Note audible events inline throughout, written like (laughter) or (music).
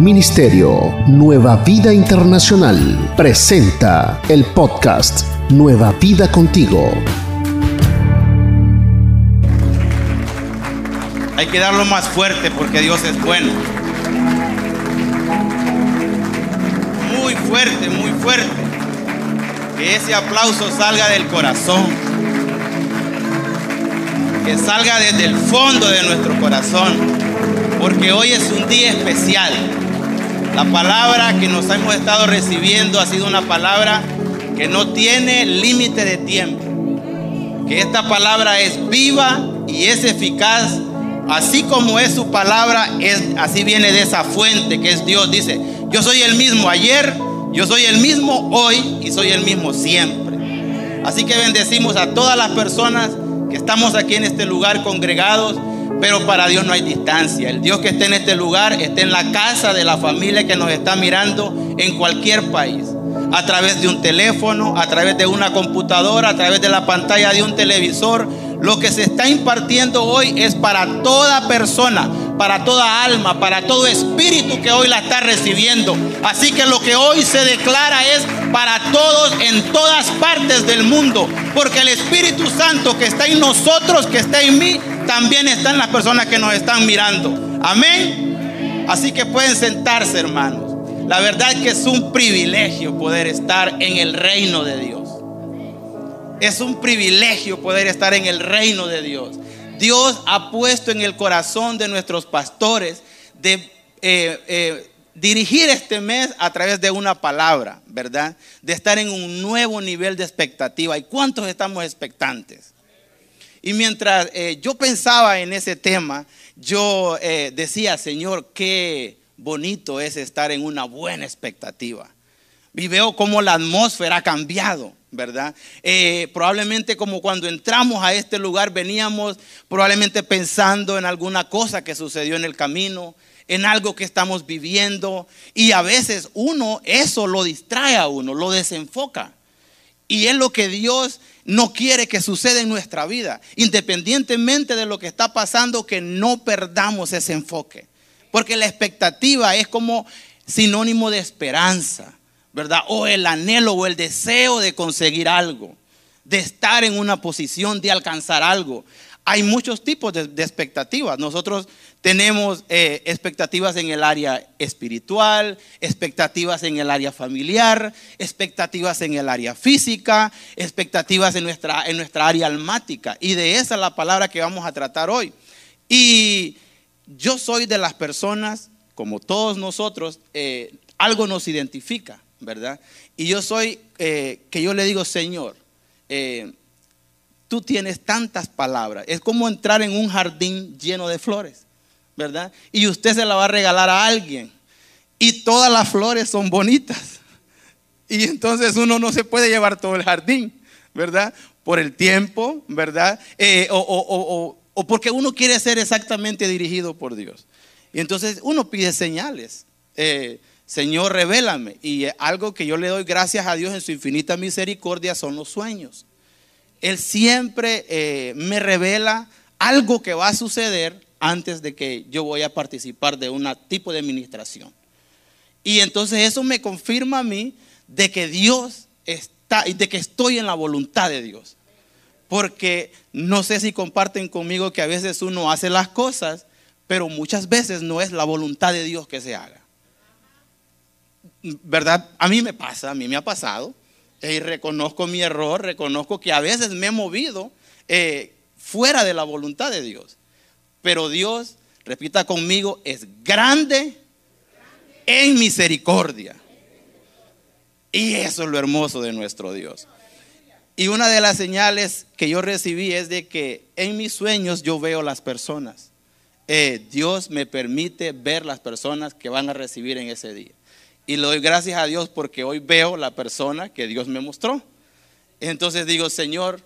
Ministerio Nueva Vida Internacional presenta el podcast Nueva Vida Contigo. Hay que darlo más fuerte porque Dios es bueno. Muy fuerte, muy fuerte. Que ese aplauso salga del corazón. Que salga desde el fondo de nuestro corazón. Porque hoy es un día especial. La palabra que nos hemos estado recibiendo ha sido una palabra que no tiene límite de tiempo. Que esta palabra es viva y es eficaz. Así como es su palabra, es, así viene de esa fuente que es Dios. Dice, yo soy el mismo ayer, yo soy el mismo hoy y soy el mismo siempre. Así que bendecimos a todas las personas que estamos aquí en este lugar congregados pero para Dios no hay distancia. El Dios que esté en este lugar esté en la casa de la familia que nos está mirando en cualquier país. A través de un teléfono, a través de una computadora, a través de la pantalla de un televisor. Lo que se está impartiendo hoy es para toda persona, para toda alma, para todo espíritu que hoy la está recibiendo. Así que lo que hoy se declara es para todos en todas partes del mundo. Porque el Espíritu Santo que está en nosotros, que está en mí, también están las personas que nos están mirando. Amén. Así que pueden sentarse, hermanos. La verdad es que es un privilegio poder estar en el reino de Dios. Es un privilegio poder estar en el reino de Dios. Dios ha puesto en el corazón de nuestros pastores de eh, eh, dirigir este mes a través de una palabra, ¿verdad? De estar en un nuevo nivel de expectativa. ¿Y cuántos estamos expectantes? Y mientras eh, yo pensaba en ese tema, yo eh, decía, Señor, qué bonito es estar en una buena expectativa. Y veo cómo la atmósfera ha cambiado, ¿verdad? Eh, probablemente como cuando entramos a este lugar veníamos probablemente pensando en alguna cosa que sucedió en el camino, en algo que estamos viviendo. Y a veces uno, eso lo distrae a uno, lo desenfoca. Y es lo que Dios no quiere que suceda en nuestra vida, independientemente de lo que está pasando, que no perdamos ese enfoque. Porque la expectativa es como sinónimo de esperanza, ¿verdad? O el anhelo o el deseo de conseguir algo, de estar en una posición, de alcanzar algo hay muchos tipos de, expectativas. Nosotros tenemos eh, expectativas en el área espiritual, expectativas en el área familiar, expectativas en el área física, expectativas en nuestra, en nuestra área almática. Y de esa es la palabra que vamos a tratar hoy. Y yo soy de las personas, como todos nosotros, eh, algo nos identifica, ¿verdad? Y yo soy, eh, que yo le digo, Señor, tú tienes tantas palabras. Es como entrar en un jardín lleno de flores, ¿verdad? Y usted se la va a regalar a alguien. Y todas las flores son bonitas. (laughs) Y entonces uno no se puede llevar todo el jardín, ¿verdad? Por el tiempo, ¿verdad? Eh, o, porque uno quiere ser exactamente dirigido por Dios. Y entonces uno pide señales. Eh, Señor, revélame. Y algo que yo le doy gracias a Dios en su infinita misericordia son los sueños. Él siempre eh, me revela algo que va a suceder antes de que yo voy a participar de un tipo de administración. Y entonces eso me confirma a mí de que Dios está y de que estoy en la voluntad de Dios. Porque no sé si comparten conmigo que a veces uno hace las cosas, pero muchas veces no es la voluntad de Dios que se haga. ¿Verdad? A mí me pasa, a mí me ha pasado y reconozco mi error, reconozco que a veces me he movido eh, fuera de la voluntad de Dios. Pero Dios, repita conmigo, es grande en misericordia. Y eso es lo hermoso de nuestro Dios. Y una de las señales que yo recibí es de que en mis sueños yo veo las personas. Eh, Dios me permite ver las personas que van a recibir en ese día. Y le doy gracias a Dios porque hoy veo la persona que Dios me mostró. Entonces digo, Señor,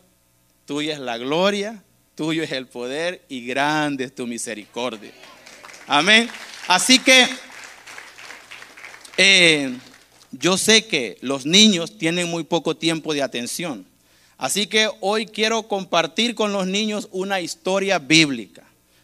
tuya es la gloria, tuyo es el poder y grande es tu misericordia. Amén. Así que eh, yo sé que los niños tienen muy poco tiempo de atención. Así que hoy quiero compartir con los niños una historia bíblica.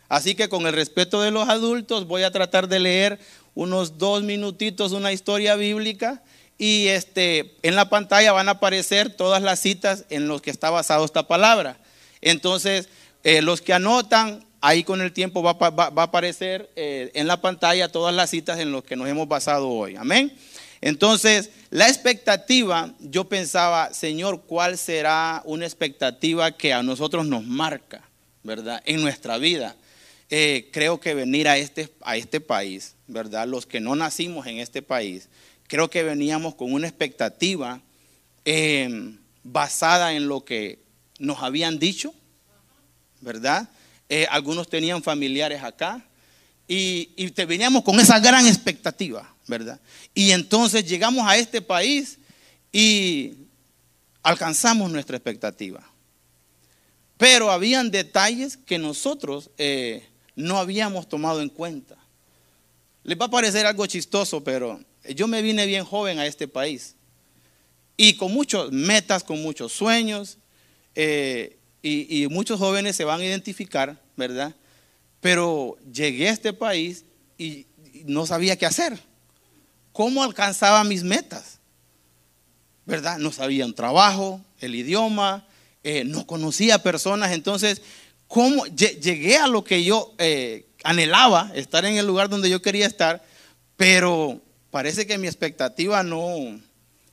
Así que con el respeto de los adultos voy a tratar de leer unos dos minutitos una historia bíblica y este, en la pantalla van a aparecer todas las citas en los que está basado esta palabra. Entonces, eh, los que anotan, ahí con el tiempo va, a aparecer eh, en la pantalla todas las citas en los que nos hemos basado hoy. Amén. Entonces, la expectativa, yo pensaba, Señor, ¿cuál será una expectativa que a nosotros nos marca, verdad, en nuestra vida? Eh, creo que venir a este, a este país, verdad, los que no nacimos en este país, creo que veníamos con una expectativa em, basada en lo que nos habían dicho, ¿verdad? Eh, algunos tenían familiares acá y, y veníamos con esa gran expectativa. ¿verdad? Y entonces llegamos a este país y alcanzamos nuestra expectativa. Pero habían detalles que nosotros eh, no habíamos tomado en cuenta. Les va a parecer algo chistoso, pero yo me vine bien joven a este país. Y con muchas metas, con muchos sueños. Eh, y, muchos jóvenes se van a identificar, ¿verdad? Pero llegué a este país y no sabía qué hacer cómo alcanzaba mis metas. ¿Verdad? No sabía un trabajo, el idioma, eh, no conocía personas. Entonces, ¿cómo llegué a lo que yo eh, anhelaba, estar en el lugar donde yo quería estar? Pero parece que mi expectativa no,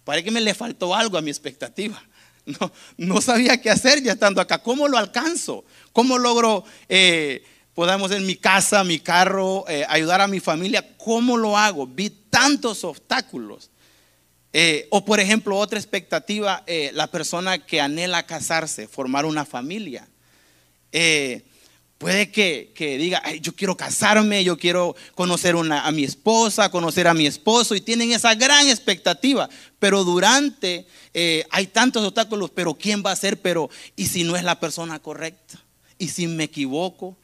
parece que me le faltó algo a mi expectativa. (laughs) No, sabía qué hacer ya estando acá. ¿Cómo lo alcanzo? ¿Cómo logro, eh, podamos en mi casa, mi carro, ayudar a mi familia? ¿Cómo lo hago? Vi tantos obstáculos. Eh, o por ejemplo, otra expectativa, eh, la persona que anhela casarse, formar una familia. Eh, puede que, diga, yo quiero casarme, yo quiero conocer a mi esposa, conocer a mi esposo, y tienen esa gran expectativa. Pero durante, hay tantos obstáculos, pero ¿quién va a ser? Pero, ¿y si no es la persona correcta? ¿Y si me equivoco?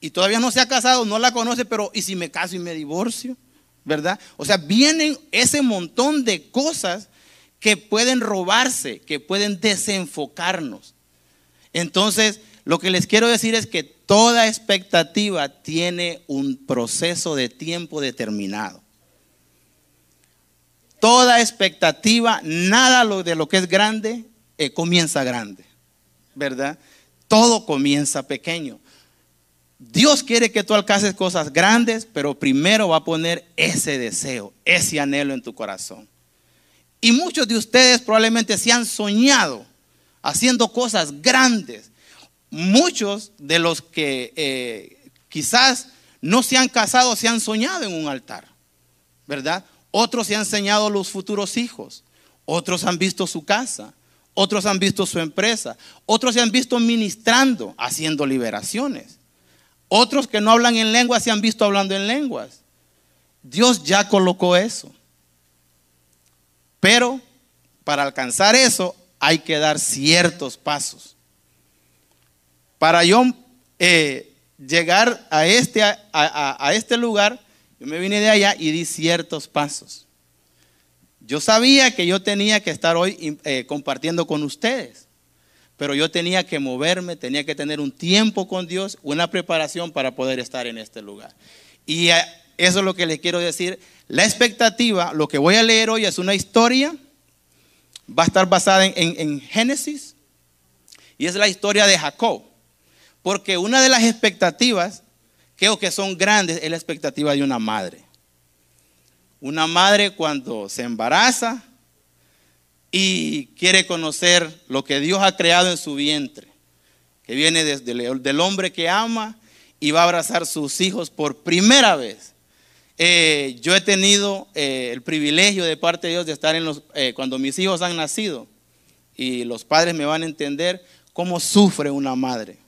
Y todavía no se ha casado, no la conoce, pero ¿y si me caso y me divorcio? ¿verdad? O sea, vienen ese montón de cosas que pueden robarse, que pueden desenfocarnos. Entonces, lo que les quiero decir es que toda expectativa tiene un proceso de tiempo determinado. Toda expectativa, nada de lo que es grande, eh, comienza grande, ¿verdad? Todo comienza pequeño. Dios quiere que tú alcances cosas grandes, pero primero va a poner ese deseo, ese anhelo en tu corazón. Y muchos de ustedes probablemente se han soñado haciendo cosas grandes. Muchos de los que eh, quizás no se han casado se han soñado en un altar, ¿verdad? Otros se han enseñado los futuros hijos, otros han visto su casa, otros han visto su empresa, otros se han visto ministrando, haciendo liberaciones. Otros que no hablan en lenguas se han visto hablando en lenguas. Dios ya colocó eso. Pero para alcanzar eso hay que dar ciertos pasos. Para yo eh, llegar a este, a, este lugar, yo me vine de allá y di ciertos pasos. Yo sabía que yo tenía que estar hoy eh, compartiendo con ustedes pero yo tenía que moverme, tenía que tener un tiempo con Dios, una preparación para poder estar en este lugar. Y eh, eso es lo que les quiero decir. La expectativa, lo que voy a leer hoy es una historia, va a estar basada en, Génesis, y es la historia de Jacob. Porque una de las expectativas, creo que son grandes, es la expectativa de una madre. Una madre cuando se embaraza, y quiere conocer lo que Dios ha creado en su vientre, que viene desde el del hombre que ama y va a abrazar sus hijos por primera vez. Eh, yo he tenido eh, el privilegio de parte de Dios de estar en los, eh, cuando mis hijos han nacido y los padres me van a entender cómo sufre una madre.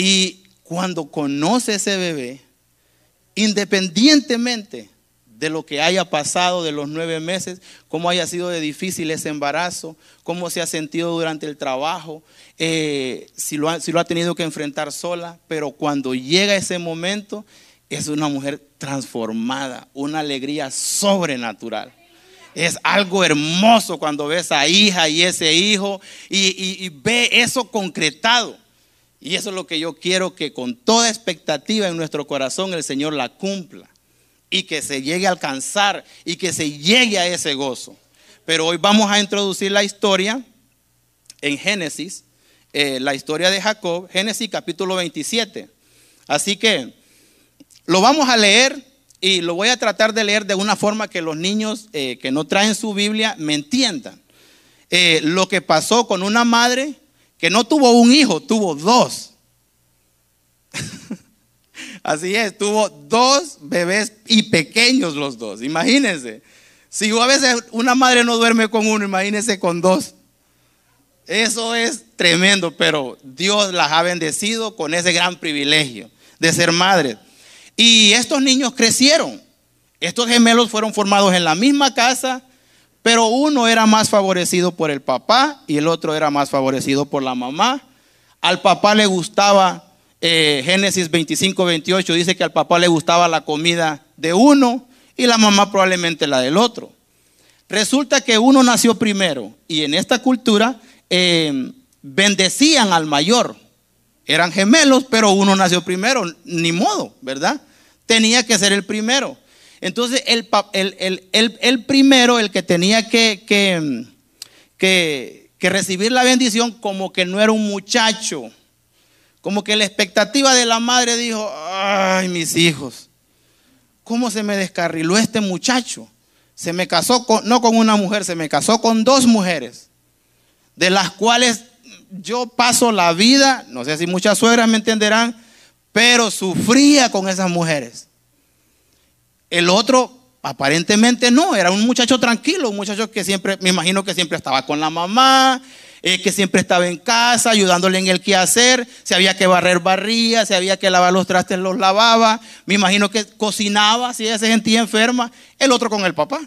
Y cuando conoce ese bebé, independientemente de lo que haya pasado de los nueve meses, cómo haya sido de difícil ese embarazo, cómo se ha sentido durante el trabajo, eh, si, lo ha, tenido que enfrentar sola, pero cuando llega ese momento es una mujer transformada, una alegría sobrenatural. Es algo hermoso cuando ves a hija y ese hijo y ve eso concretado. Y eso es lo que yo quiero que con toda expectativa en nuestro corazón el Señor la cumpla y que se llegue a alcanzar y que se llegue a ese gozo. Pero hoy vamos a introducir la historia en Génesis, eh, la historia de Jacob, Génesis capítulo 27. Así que lo vamos a leer y lo voy a tratar de leer de una forma que los niños eh, que no traen su Biblia me entiendan. Eh, lo que pasó con una madre que no tuvo un hijo, tuvo dos. (laughs) Así es, tuvo dos bebés y pequeños los dos. Imagínense. Si a veces una madre no duerme con uno, imagínense con dos. Eso es tremendo, pero Dios las ha bendecido con ese gran privilegio de ser madres. Y estos niños crecieron. Estos gemelos fueron formados en la misma casa, pero uno era más favorecido por el papá y el otro era más favorecido por la mamá. Al papá le gustaba, eh, Génesis 25, 28 dice que al papá le gustaba la comida de uno y la mamá probablemente la del otro. Resulta que uno nació primero y en esta cultura eh, bendecían al mayor. Eran gemelos, pero uno nació primero, ni modo, ¿verdad? Tenía que ser el primero. Entonces, el, el, primero, el que tenía que, que, que, recibir la bendición, como que no era un muchacho. Como que la expectativa de la madre dijo, ay, mis hijos, ¿cómo se me descarriló este muchacho? Se me casó con, no con una mujer, se me casó con dos mujeres, de las cuales yo paso la vida, no sé si muchas suegras me entenderán, pero sufría con esas mujeres. El otro aparentemente no, era un muchacho tranquilo, un muchacho que siempre, me imagino que siempre estaba con la mamá, eh, que siempre estaba en casa ayudándole en el quehacer, si había que barrer barría, si había que lavar los trastes los lavaba, me imagino que cocinaba si ella se sentía enferma, el otro con el papá.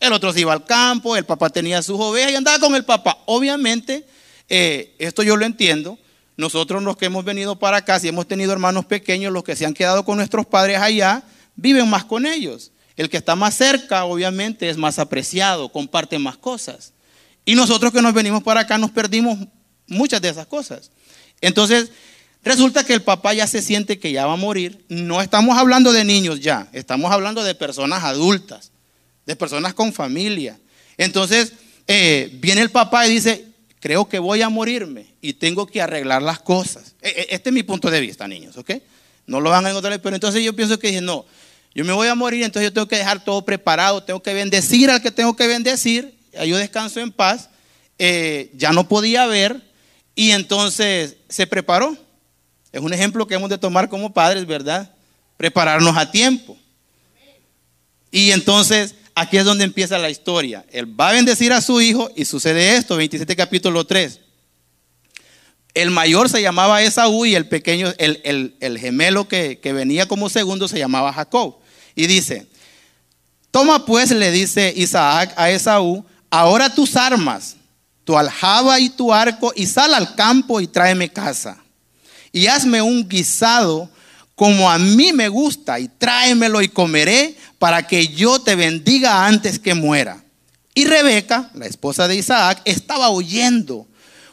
El otro se iba al campo, el papá tenía sus ovejas y andaba con el papá. Obviamente, eh, esto yo lo entiendo. Nosotros los que hemos venido para acá, si hemos tenido hermanos pequeños, los que se han quedado con nuestros padres allá, viven más con ellos. El que está más cerca, obviamente, es más apreciado, comparte más cosas. Y nosotros que nos venimos para acá nos perdimos muchas de esas cosas. Entonces, resulta que el papá ya se siente que ya va a morir. No estamos hablando de niños ya, estamos hablando de personas adultas, de personas con familia. Entonces, eh, viene el papá y dice, creo que voy a morirme y tengo que arreglar las cosas. E, e, este es mi punto de vista, niños, ¿ok? No lo van a encontrar, pero entonces yo pienso que dije, no, yo me voy a morir, entonces yo tengo que dejar todo preparado, tengo que bendecir al que tengo que bendecir, yo descanso en paz, eh, ya no podía ver y entonces se preparó. Es un ejemplo que hemos de tomar como padres, ¿verdad? Prepararnos a tiempo. Y entonces aquí es donde empieza la historia. Él va a bendecir a su hijo y sucede esto, 27 capítulo 3. El mayor se llamaba Esaú y el pequeño, el, gemelo que, que, venía como segundo se llamaba Jacob. Y dice, toma pues, le dice Isaac a Esaú, ahora tus armas, tu aljaba y tu arco, y sal al campo y tráeme casa. Y hazme un guisado como a mí me gusta, y tráemelo y comeré para que yo te bendiga antes que muera. Y Rebeca, la esposa de Isaac, estaba oyendo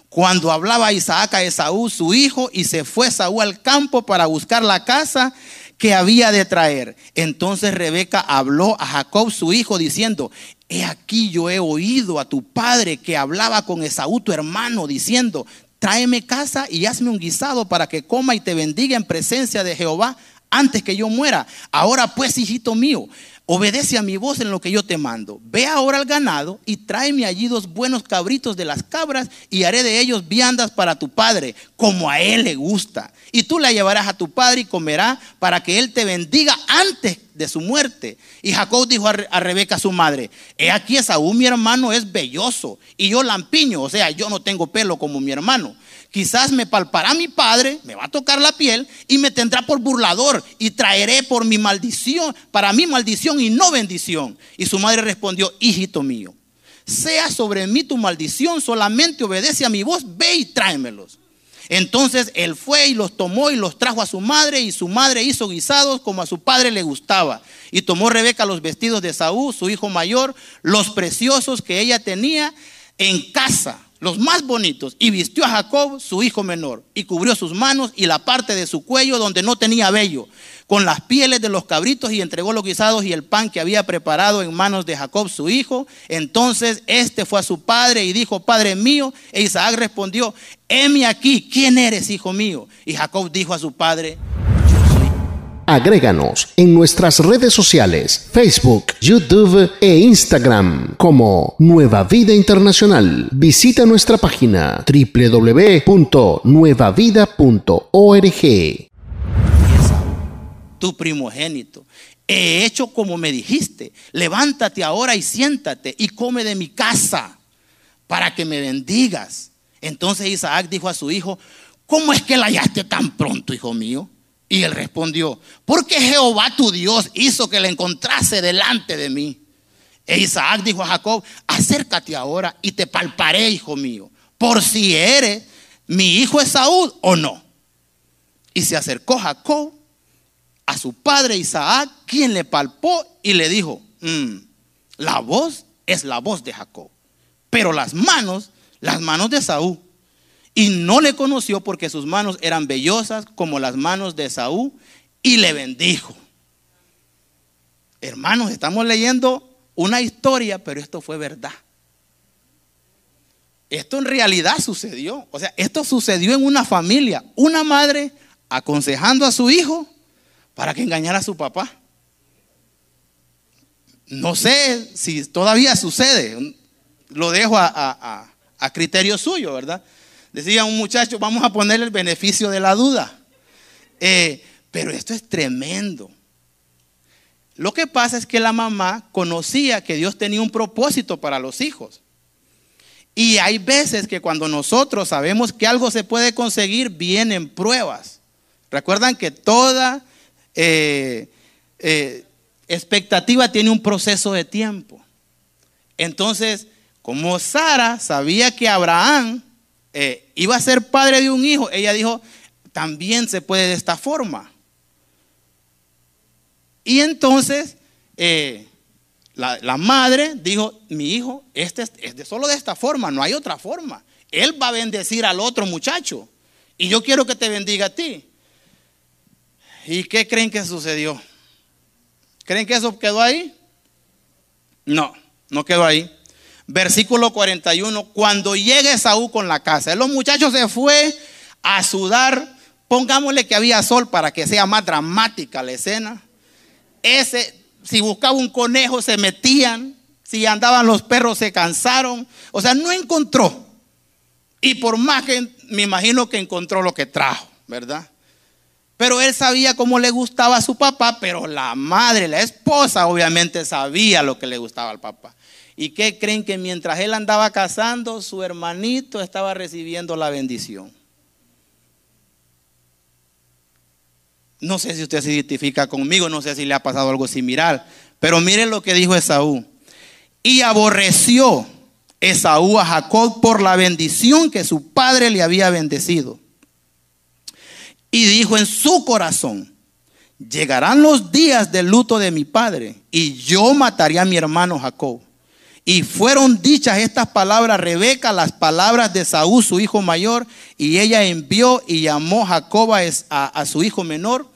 cuando hablaba Isaac a Esaú, su hijo, y se fue Esaú al campo para buscar la casa que había de traer. Entonces Rebeca habló a Jacob, su hijo, diciendo, he aquí yo he oído a tu padre que hablaba con Esaú, tu hermano, diciendo, tráeme casa y hazme un guisado para que coma y te bendiga en presencia de Jehová antes que yo muera. Ahora pues, hijito mío, Obedece a mi voz en lo que yo te mando. Ve ahora al ganado y tráeme allí dos buenos cabritos de las cabras y haré de ellos viandas para tu padre, como a él le gusta. Y tú la llevarás a tu padre y comerá para que él te bendiga antes de su muerte. Y Jacob dijo a, Rebeca, su madre, he aquí Esaú mi hermano es belloso y yo lampiño, o sea, yo no tengo pelo como mi hermano. Quizás me palpará mi padre, me va a tocar la piel y me tendrá por burlador y traeré por mi maldición, para mi maldición y no bendición. Y su madre respondió, hijito mío, sea sobre mí tu maldición, solamente obedece a mi voz, ve y tráemelos. Entonces él fue y los tomó y los trajo a su madre y su madre hizo guisados como a su padre le gustaba. Y tomó Rebeca los vestidos de Saúl, su hijo mayor, los preciosos que ella tenía en casa los más bonitos, y vistió a Jacob, su hijo menor, y cubrió sus manos y la parte de su cuello donde no tenía vello, con las pieles de los cabritos, y entregó los guisados y el pan que había preparado en manos de Jacob, su hijo. Entonces este fue a su padre y dijo, Padre mío, e Isaac respondió, heme aquí, ¿quién eres, hijo mío? Y Jacob dijo a su padre, Agréganos en nuestras redes sociales, Facebook, YouTube e Instagram como Nueva Vida Internacional. Visita nuestra página www.nuevavida.org. Tu primogénito. He hecho como me dijiste. Levántate ahora y siéntate y come de mi casa para que me bendigas. Entonces Isaac dijo a su hijo, ¿cómo es que la hallaste tan pronto, hijo mío? Y él respondió, porque Jehová tu Dios hizo que le encontrase delante de mí. E Isaac dijo a Jacob, acércate ahora y te palparé, hijo mío, por si eres mi hijo Esaú o no. Y se acercó Jacob a su padre Isaac, quien le palpó y le dijo, mm, la voz es la voz de Jacob, pero las manos, las manos de Esaú. Y no le conoció porque sus manos eran vellosas como las manos de Saúl y le bendijo. Hermanos, estamos leyendo una historia, pero esto fue verdad. Esto en realidad sucedió. O sea, esto sucedió en una familia. Una madre aconsejando a su hijo para que engañara a su papá. No sé si todavía sucede. Lo dejo a, a criterio suyo, ¿verdad? Decía un muchacho, vamos a poner el beneficio de la duda. Eh, pero esto es tremendo. Lo que pasa es que la mamá conocía que Dios tenía un propósito para los hijos. Y hay veces que cuando nosotros sabemos que algo se puede conseguir, vienen pruebas. Recuerdan que toda eh, eh, expectativa tiene un proceso de tiempo. Entonces, como Sara sabía que Abraham eh, iba a ser padre de un hijo, ella dijo, también se puede de esta forma. Y entonces eh, la, madre dijo, mi hijo, este es, solo de esta forma, no hay otra forma. Él va a bendecir al otro muchacho. Y yo quiero que te bendiga a ti. ¿Y qué creen que sucedió? ¿Creen que eso quedó ahí? No, no quedó ahí. Versículo 41, cuando llegue Saúl con la casa, los muchachos se fue a sudar, pongámosle que había sol para que sea más dramática la escena. Ese, si buscaba un conejo se metían, si andaban los perros se cansaron, o sea, no encontró. Y por más que me imagino que encontró lo que trajo, ¿verdad? Pero él sabía cómo le gustaba a su papá, pero la madre, la esposa, obviamente sabía lo que le gustaba al papá. ¿Y qué creen que mientras él andaba casando, su hermanito estaba recibiendo la bendición? No sé si usted se identifica conmigo, no sé si le ha pasado algo similar, pero miren lo que dijo Esaú. Y aborreció Esaú a Jacob por la bendición que su padre le había bendecido. Y dijo en su corazón, llegarán los días del luto de mi padre y yo mataré a mi hermano Jacob. Y fueron dichas estas palabras Rebeca, las palabras de Saúl, su hijo mayor, y ella envió y llamó Jacob a, a, su hijo menor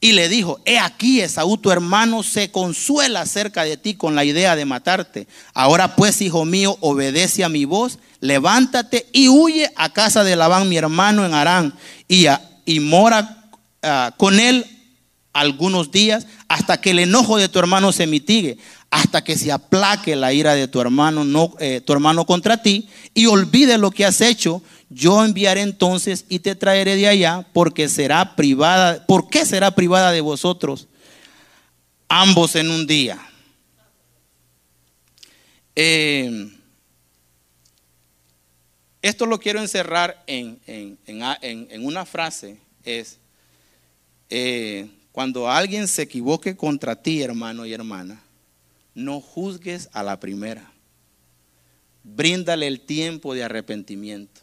y le dijo, he aquí Esaú tu hermano se consuela acerca de ti con la idea de matarte. Ahora pues, hijo mío, obedece a mi voz, levántate y huye a casa de Labán, mi hermano en Arán, y, y mora ah, con él algunos días hasta que el enojo de tu hermano se mitigue hasta que se aplaque la ira de tu hermano, no, eh, tu hermano contra ti, y olvide lo que has hecho, yo enviaré entonces y te traeré de allá, porque será privada, ¿por qué será privada de vosotros? Ambos en un día. Eh, esto lo quiero encerrar en, una frase, es, eh, cuando alguien se equivoque contra ti, hermano y hermana, no juzgues a la primera. Bríndale el tiempo de arrepentimiento.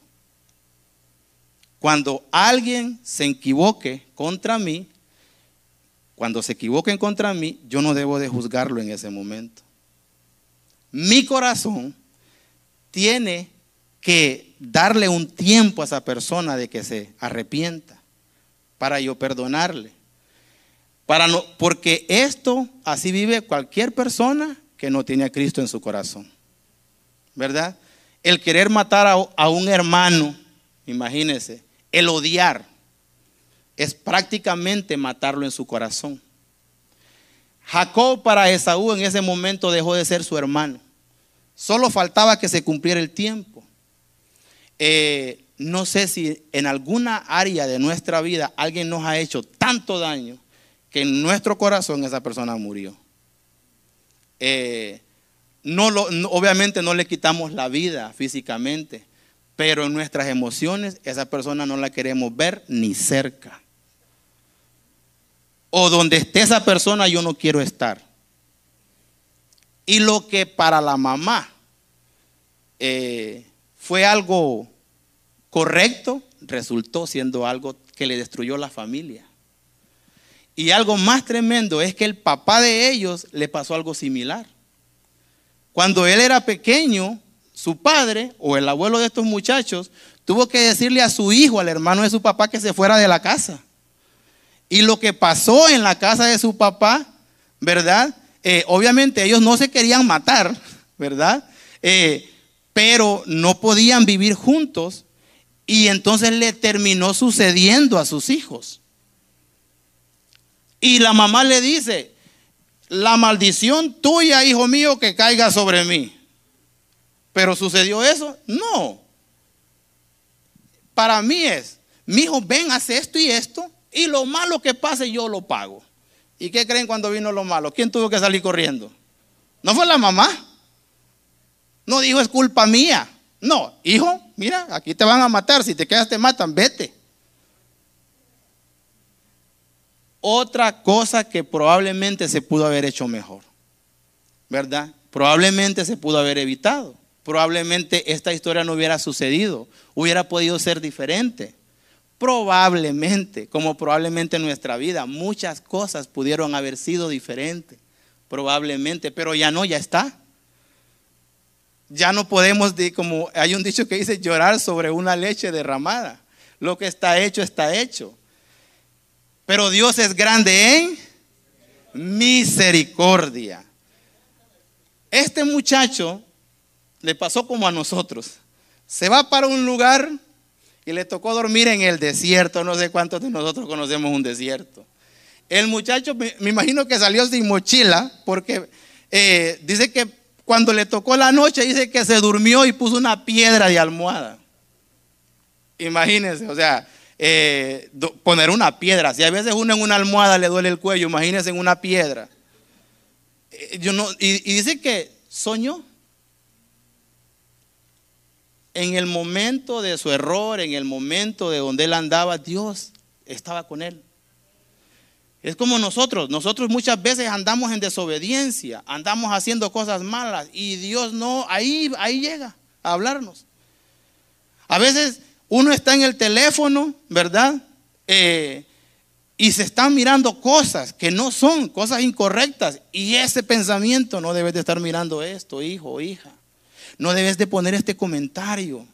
Cuando alguien se equivoque contra mí, cuando se equivoquen contra mí, yo no debo de juzgarlo en ese momento. Mi corazón tiene que darle un tiempo a esa persona de que se arrepienta para yo perdonarle. Para no, porque esto así vive cualquier persona que no tiene a Cristo en su corazón. ¿Verdad? El querer matar a, un hermano, imagínense, el odiar, es prácticamente matarlo en su corazón. Jacob para Esaú en ese momento dejó de ser su hermano. Solo faltaba que se cumpliera el tiempo. Eh, no sé si en alguna área de nuestra vida alguien nos ha hecho tanto daño que en nuestro corazón esa persona murió. Eh, obviamente no le quitamos la vida físicamente, pero en nuestras emociones esa persona no la queremos ver ni cerca. O donde esté esa persona yo no quiero estar. Y lo que para la mamá eh, fue algo correcto, resultó siendo algo que le destruyó la familia. Y algo más tremendo es que el papá de ellos le pasó algo similar. Cuando él era pequeño, su padre o el abuelo de estos muchachos tuvo que decirle a su hijo, al hermano de su papá, que se fuera de la casa. Y lo que pasó en la casa de su papá, ¿verdad? Eh, obviamente ellos no se querían matar, ¿verdad? Eh, pero no podían vivir juntos y entonces le terminó sucediendo a sus hijos. Y la mamá le dice, la maldición tuya, hijo mío, que caiga sobre mí. Pero sucedió eso? No. Para mí es, mi hijo, ven, hace esto y esto, y lo malo que pase yo lo pago. ¿Y qué creen cuando vino lo malo? ¿Quién tuvo que salir corriendo? ¿No fue la mamá? No dijo es culpa mía. No, hijo, mira, aquí te van a matar. Si te quedas te matan, vete. Otra cosa que probablemente se pudo haber hecho mejor, ¿verdad? Probablemente se pudo haber evitado. Probablemente esta historia no hubiera sucedido. Hubiera podido ser diferente. Probablemente, como probablemente en nuestra vida, muchas cosas pudieron haber sido diferentes. Probablemente, pero ya no, ya está ya no podemos, como hay un dicho que dice, llorar sobre una leche derramada. Lo que está hecho, está hecho. Pero Dios es grande en misericordia. Este muchacho le pasó como a nosotros. Se va para un lugar y le tocó dormir en el desierto. No sé cuántos de nosotros conocemos un desierto. El muchacho, me, imagino que salió sin mochila porque eh, dice que cuando le tocó la noche, dice que se durmió y puso una piedra de almohada. Imagínense, o sea, eh, poner una piedra. Si a veces uno en una almohada le duele el cuello, imagínense en una piedra. Eh, yo no, y, y dice que soñó. En el momento de su error, en el momento de donde él andaba, Dios estaba con él. Es como nosotros, nosotros muchas veces andamos en desobediencia, andamos haciendo cosas malas y Dios no, ahí, ahí llega a hablarnos. A veces uno está en el teléfono, ¿verdad? Eh, y se están mirando cosas que no son, cosas incorrectas. Y ese pensamiento, no debes de estar mirando esto, hijo o hija. No debes de poner este comentario.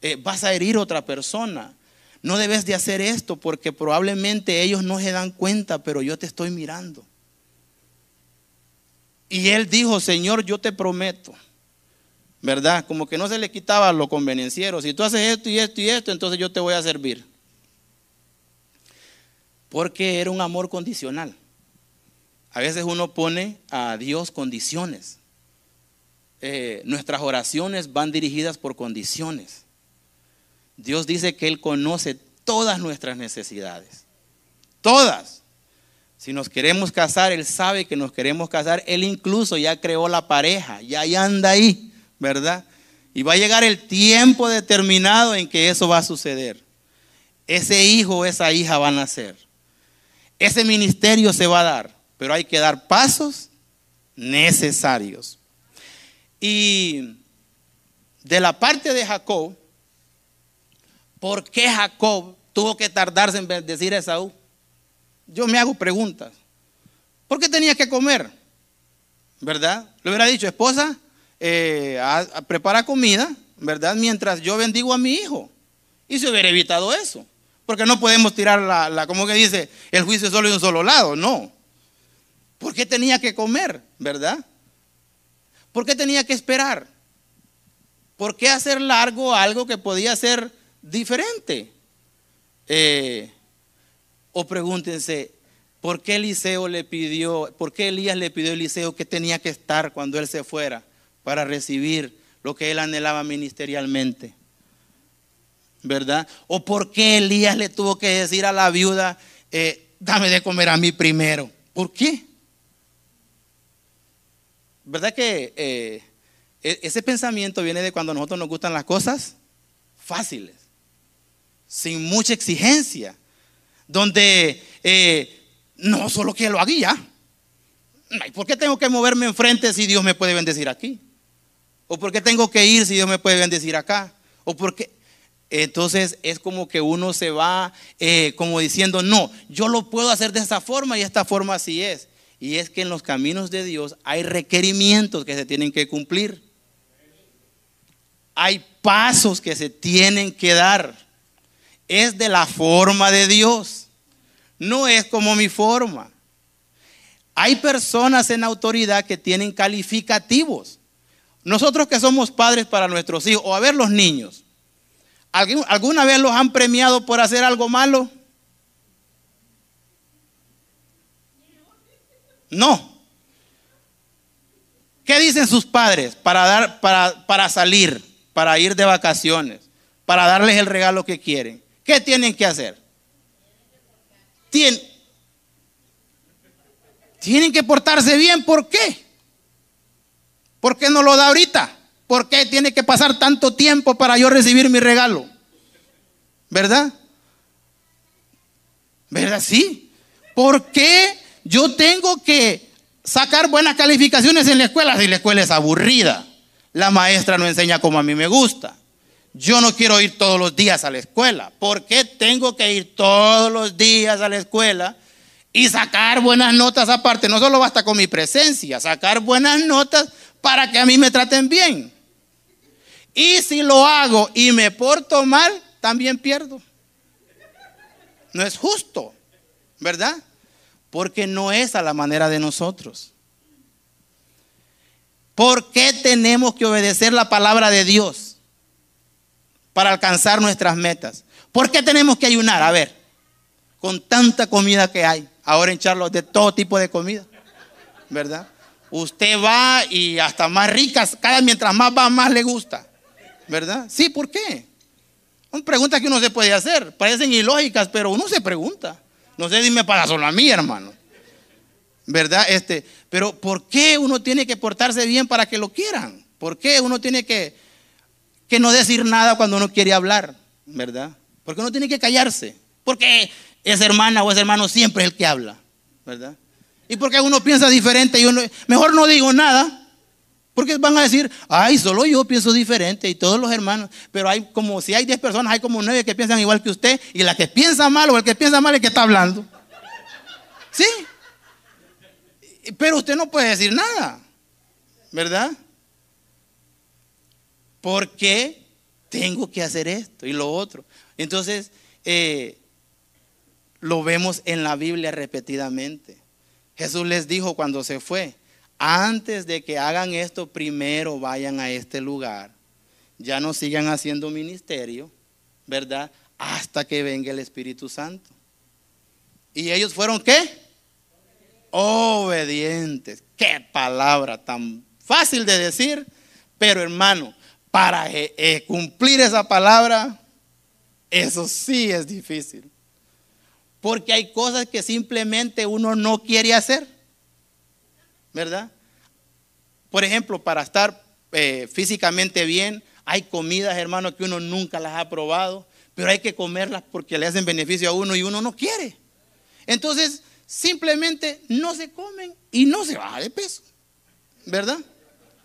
Eh, vas a herir a otra persona no debes de hacer esto porque probablemente ellos no se dan cuenta, pero yo te estoy mirando. Y él dijo, Señor, yo te prometo, ¿verdad? Como que no se le quitaba lo convenenciero. Si tú haces esto y esto y esto, entonces yo te voy a servir. Porque era un amor condicional. A veces uno pone a Dios condiciones. Eh, nuestras oraciones van dirigidas por condiciones. Dios dice que Él conoce todas nuestras necesidades. Todas. Si nos queremos casar, Él sabe que nos queremos casar. Él incluso ya creó la pareja, ya, anda ahí, ¿verdad? Y va a llegar el tiempo determinado en que eso va a suceder. Ese hijo o esa hija van a nacer. Ese ministerio se va a dar, pero hay que dar pasos necesarios. Y de la parte de Jacob, ¿Por qué Jacob tuvo que tardarse en bendecir a Esaú? Yo me hago preguntas. ¿Por qué tenía que comer? ¿Verdad? Le hubiera dicho, esposa, eh, prepara comida, ¿verdad? Mientras yo bendigo a mi hijo. Y se hubiera evitado eso. Porque no podemos tirar la, la como que dice, el juicio solo de un solo lado, no. ¿Por qué tenía que comer, verdad? ¿Por qué tenía que esperar? ¿Por qué hacer largo algo que podía ser diferente? Eh, o pregúntense, ¿por qué Eliseo le pidió, por qué Elías le pidió a Eliseo que tenía que estar cuando él se fuera para recibir lo que él anhelaba ministerialmente? ¿Verdad? ¿O por qué Elías le tuvo que decir a la viuda, eh, dame de comer a mí primero? ¿Por qué? ¿Verdad que eh, e-, ese pensamiento viene de cuando a nosotros nos gustan las cosas fáciles, sin mucha exigencia, donde eh, no solo que lo haga ya. ¿Por qué tengo que moverme enfrente si Dios me puede bendecir aquí? ¿O por qué tengo que ir si Dios me puede bendecir acá? ¿O por qué? Entonces es como que uno se va eh, como diciendo, no, yo lo puedo hacer de esta forma y esta forma así es. Y es que en los caminos de Dios hay requerimientos que se tienen que cumplir. Hay pasos que se tienen que dar. Es de la forma de Dios. No es como mi forma. Hay personas en autoridad que tienen calificativos. Nosotros que somos padres para nuestros hijos, o a ver los niños, ¿alguna vez los han premiado por hacer algo malo? No. ¿Qué dicen sus padres para, dar, para, para salir? para ir de vacaciones, para darles el regalo que quieren. ¿Qué tienen que hacer? tienen que portarse bien. ¿Por qué? ¿Por qué no lo da ahorita? ¿Por qué tiene que pasar tanto tiempo para yo recibir mi regalo? ¿Verdad? ¿Verdad? Sí. ¿Por qué yo tengo que sacar buenas calificaciones en la escuela si la escuela es aburrida? La maestra no enseña como a mí me gusta. Yo no quiero ir todos los días a la escuela. ¿Por qué tengo que ir todos los días a la escuela y sacar buenas notas aparte? No solo basta con mi presencia, sacar buenas notas para que a mí me traten bien. Y si lo hago y me porto mal, también pierdo. No es justo, ¿verdad? Porque no es a la manera de nosotros. ¿Por qué tenemos que obedecer la palabra de Dios para alcanzar nuestras metas? ¿Por qué tenemos que ayunar? A ver, con tanta comida que hay, ahora en Charlos de todo tipo de comida, ¿verdad? Usted va y hasta más ricas, cada mientras más va, más le gusta, ¿verdad? Sí, ¿por qué? Son preguntas que uno se puede hacer, parecen ilógicas, pero uno se pregunta. No sé si me pasa solo a mí, hermano. ¿Verdad? Este, pero ¿por qué uno tiene que portarse bien para que lo quieran? ¿Por qué uno tiene que, que no decir nada cuando uno quiere hablar? ¿Verdad? Porque uno tiene que callarse. Porque esa hermana o ese hermano siempre es el que habla. ¿Verdad? Y porque uno piensa diferente y uno, mejor no digo nada. Porque van a decir, ay, solo yo pienso diferente y todos los hermanos. Pero hay como, si hay 10 personas, hay como 9 que piensan igual que usted. Y la que piensa mal o el que piensa mal es el que está hablando. ¿Sí? Pero usted no puede decir nada, ¿verdad? ¿Por qué tengo que hacer esto y lo otro? Entonces, eh, lo vemos en la Biblia repetidamente. Jesús les dijo cuando se fue, antes de que hagan esto, primero vayan a este lugar. Ya no sigan haciendo ministerio, ¿verdad? Hasta que venga el Espíritu Santo. ¿Y ellos fueron qué? obedientes. Qué palabra tan fácil de decir, pero hermano, para eh, eh, cumplir esa palabra, eso sí es difícil. Porque hay cosas que simplemente uno no quiere hacer. ¿Verdad? Por ejemplo, para estar eh, físicamente bien, hay comidas, hermano, que uno nunca las ha probado, pero hay que comerlas porque le hacen beneficio a uno y uno no quiere. Entonces, simplemente no se comen y no se baja de peso. ¿Verdad?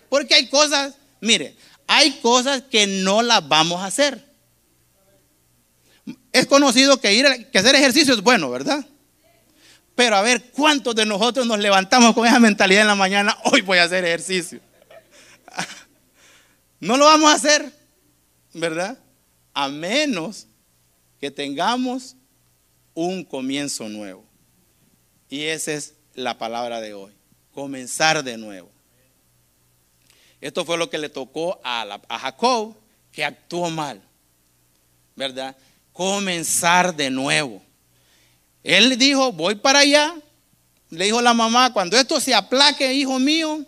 Porque hay cosas, mire, hay cosas que no las vamos a hacer. Es conocido que ir que hacer ejercicio es bueno, ¿verdad? Pero a ver, ¿cuántos de nosotros nos levantamos con esa mentalidad en la mañana? (laughs) Hoy voy a hacer ejercicio. (laughs) No lo vamos a hacer. ¿verdad? A menos que tengamos un comienzo nuevo. Y esa es la palabra de hoy, comenzar de nuevo. Esto fue lo que le tocó a, a Jacob, que actuó mal, ¿verdad? Comenzar de nuevo. Él dijo, voy para allá. Le dijo la mamá, cuando esto se aplaque, hijo mío,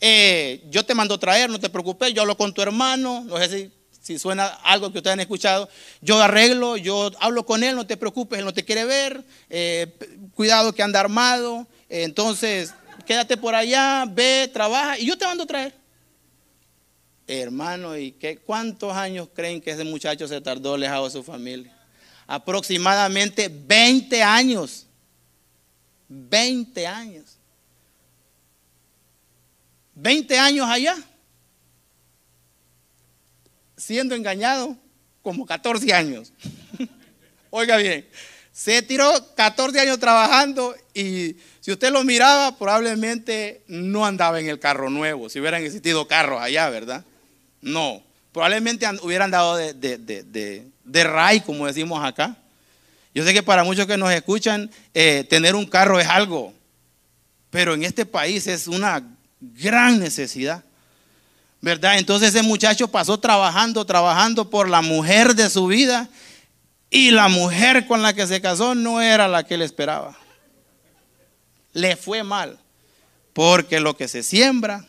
eh, yo te mando traer, no te preocupes, yo hablo con tu hermano, no sé si, si, suena algo que ustedes han escuchado, yo arreglo, yo hablo con él, no te preocupes, él no te quiere ver, eh, cuidado que anda armado, eh, entonces quédate por allá, ve, trabaja y yo te mando traer. Hermano, ¿y qué, cuántos años creen que ese muchacho se tardó lejado de su familia? Aproximadamente 20 años. 20 años. 20 años allá. Siendo engañado como 14 años. (laughs) Oiga bien, se tiró 14 años trabajando y si usted lo miraba probablemente no andaba en el carro nuevo, si hubieran existido carros allá, ¿verdad? No, probablemente hubieran dado de, de, ray, como decimos acá. Yo sé que para muchos que nos escuchan, eh, tener un carro es algo, pero en este país es una gran necesidad. ¿Verdad? Entonces ese muchacho pasó trabajando, trabajando por la mujer de su vida y la mujer con la que se casó no era la que él esperaba. Le fue mal, porque lo que se siembra,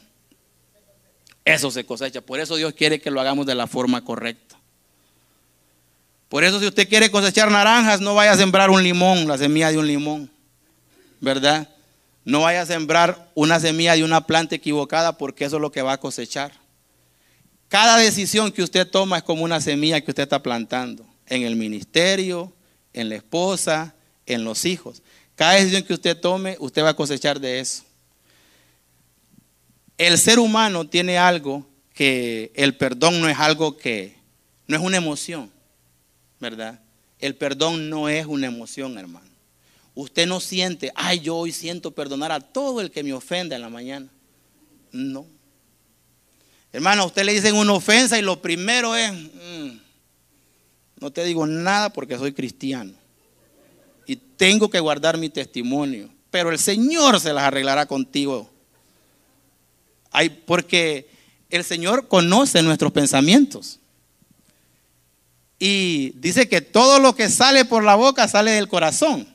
eso se cosecha. Por eso Dios quiere que lo hagamos de la forma correcta. Por eso si usted quiere cosechar naranjas, no vaya a sembrar un limón, la semilla de un limón. ¿Verdad? No vaya a sembrar una semilla de una planta equivocada porque eso es lo que va a cosechar. Cada decisión que usted toma es como una semilla que usted está plantando en el ministerio, en la esposa, en los hijos. Cada decisión que usted tome, usted va a cosechar de eso. El ser humano tiene algo que el perdón no es algo que, no es una emoción, ¿verdad? El perdón no es una emoción, hermano. Usted no siente, ay, yo hoy siento perdonar a todo el que me ofenda en la mañana. No. Hermano, a usted le dicen una ofensa y lo primero es, mm, no te digo nada porque soy cristiano. Y tengo que guardar mi testimonio. Pero el Señor se las arreglará contigo. Ay, porque el Señor conoce nuestros pensamientos. Y dice que todo lo que sale por la boca sale del corazón.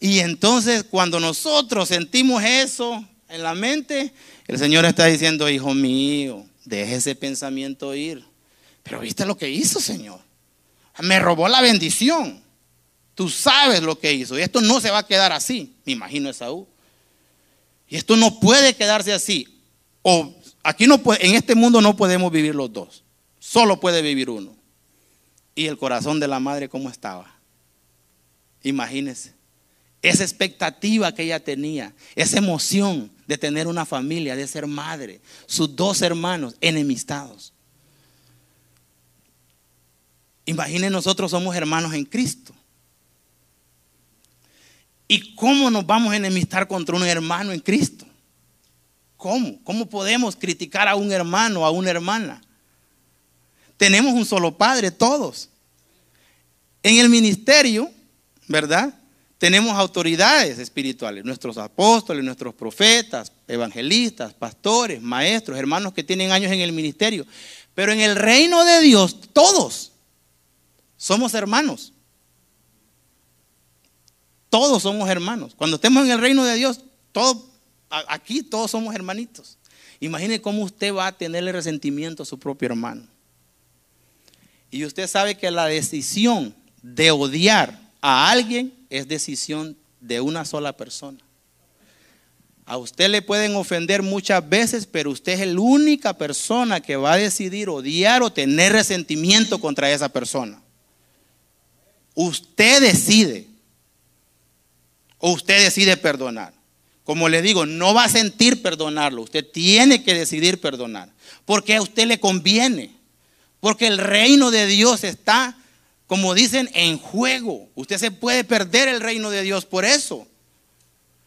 Y entonces cuando nosotros sentimos eso en la mente, el Señor está diciendo, hijo mío, deje ese pensamiento ir. Pero viste lo que hizo, Señor. Me robó la bendición. Tú sabes lo que hizo. Y esto no se va a quedar así, me imagino Esaú. Y esto no puede quedarse así. O aquí no en este mundo no podemos vivir los dos. Solo puede vivir uno. Y el corazón de la madre, ¿cómo estaba? Imagínese esa expectativa que ella tenía, esa emoción de tener una familia, de ser madre, sus dos hermanos enemistados. Imaginen nosotros somos hermanos en Cristo. ¿Y cómo nos vamos a enemistar contra un hermano en Cristo? ¿Cómo? ¿Cómo podemos criticar a un hermano, a una hermana? Tenemos un solo Padre, todos. En el ministerio, ¿verdad? tenemos autoridades espirituales, nuestros apóstoles, nuestros profetas, evangelistas, pastores, maestros, hermanos que tienen años en el ministerio. Pero en el reino de Dios, todos somos hermanos. Todos somos hermanos. Cuando estemos en el reino de Dios, todos, aquí todos somos hermanitos. Imagine cómo usted va a tenerle resentimiento a su propio hermano. Y usted sabe que la decisión de odiar a alguien es decisión de una sola persona. A usted le pueden ofender muchas veces, pero usted es la única persona que va a decidir odiar o tener resentimiento contra esa persona. Usted decide. O usted decide perdonar. Como le digo, no va a sentir perdonarlo. Usted tiene que decidir perdonar. Porque a usted le conviene. Porque el reino de Dios está como dicen, en juego. Usted se puede perder el reino de Dios por eso.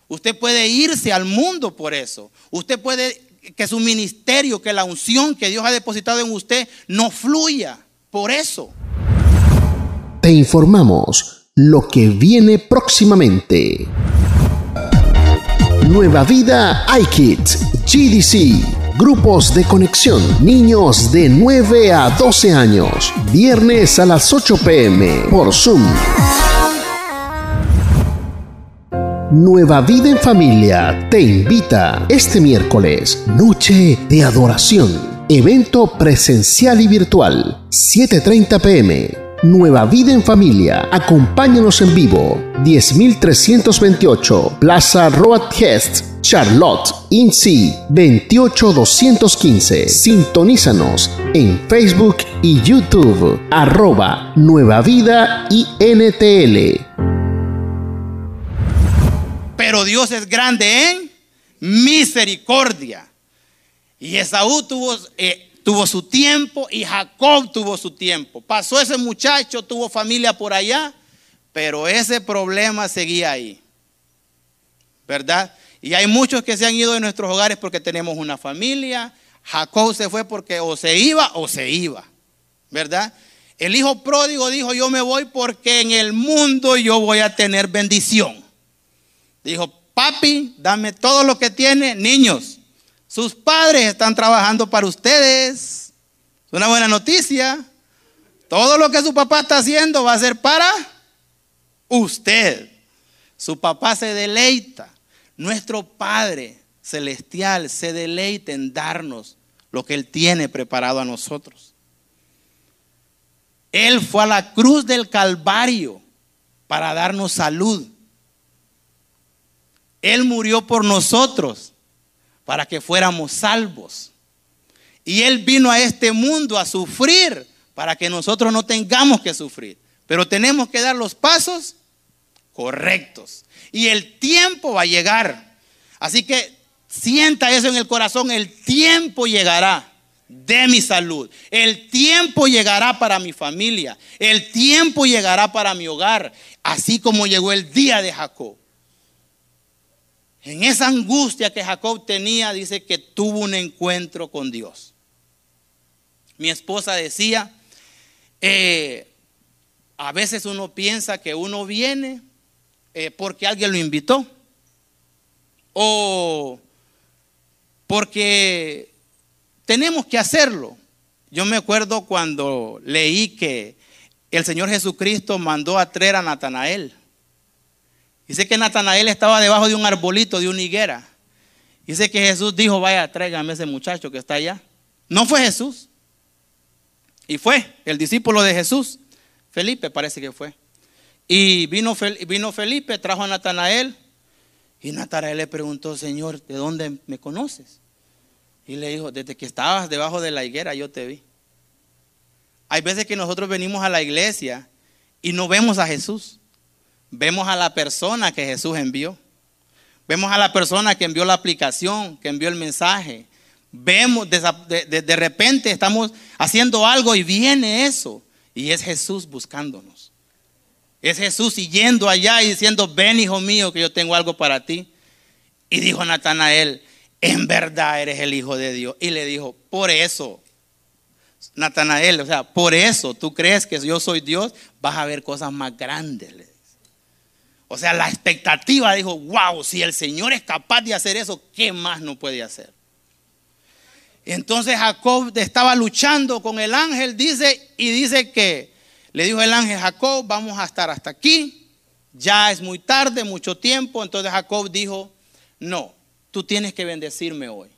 Usted puede irse al mundo por eso. Usted puede que su ministerio, que la unción que Dios ha depositado en usted no fluya por eso. Te informamos lo que viene próximamente. Nueva Vida iKids, GDC, grupos de conexión, niños de 9 a 12 años, viernes a las 8 pm por Zoom. Nueva Vida en Familia te invita este miércoles, noche de adoración, evento presencial y virtual, 7.30 pm Nueva Vida en Familia. Acompáñanos en vivo. 10328 Plaza Road Hest, Charlotte, INSI 28215. Sintonízanos en Facebook y YouTube. Arroba Nueva Vida INTL. Pero Dios es grande en misericordia. Y Esaú tuvo eh, tuvo su tiempo y Jacob tuvo su tiempo. Pasó ese muchacho, tuvo familia por allá, pero ese problema seguía ahí. ¿Verdad? Y hay muchos que se han ido de nuestros hogares porque tenemos una familia. Jacob se fue porque o se iba o se iba. ¿Verdad? El hijo pródigo dijo, yo me voy porque en el mundo yo voy a tener bendición. Dijo, papi, dame todo lo que tiene. Niños, sus padres están trabajando para ustedes. Es una buena noticia. Todo lo que su papá está haciendo va a ser para usted. Su papá se deleita. Nuestro Padre celestial se deleita en darnos lo que Él tiene preparado a nosotros. Él fue a la cruz del Calvario para darnos salud. Él murió por nosotros para que fuéramos salvos. Y Él vino a este mundo a sufrir para que nosotros no tengamos que sufrir. Pero tenemos que dar los pasos correctos. Y el tiempo va a llegar. Así que sienta eso en el corazón. El tiempo llegará de mi salud. El tiempo llegará para mi familia. El tiempo llegará para mi hogar. Así como llegó el día de Jacob. En esa angustia que Jacob tenía, dice que tuvo un encuentro con Dios. Mi esposa decía, eh, a veces uno piensa que uno viene eh, porque alguien lo invitó o porque tenemos que hacerlo. Yo me acuerdo cuando leí que el Señor Jesucristo mandó a traer a Natanael. Dice que Natanael estaba debajo de un arbolito, de una higuera. Dice que Jesús dijo, vaya, tráigame ese muchacho que está allá. No fue Jesús. Y fue el discípulo de Jesús. Felipe parece que fue. Y vino, vino Felipe, trajo a Natanael. Y Natanael le preguntó, Señor, ¿de dónde me conoces? Y le dijo, desde que estabas debajo de la higuera yo te vi. Hay veces que nosotros venimos a la iglesia y no vemos a Jesús vemos a la persona que Jesús envió. Vemos a la persona que envió la aplicación, que envió el mensaje. Vemos, de, repente estamos haciendo algo y viene eso. Y es Jesús buscándonos. Es Jesús yendo allá y diciendo, ven hijo mío, que yo tengo algo para ti. Y dijo Natanael, en verdad eres el Hijo de Dios. Y le dijo, por eso, Natanael, o sea, por eso tú crees que yo soy Dios, vas a ver cosas más grandes. O sea, la expectativa dijo, wow, si el Señor es capaz de hacer eso, ¿qué más no puede hacer? Entonces Jacob estaba luchando con el ángel, dice, y dice que le dijo el ángel, Jacob, vamos a estar hasta aquí, ya es muy tarde, mucho tiempo. Entonces Jacob dijo, no, tú tienes que bendecirme hoy.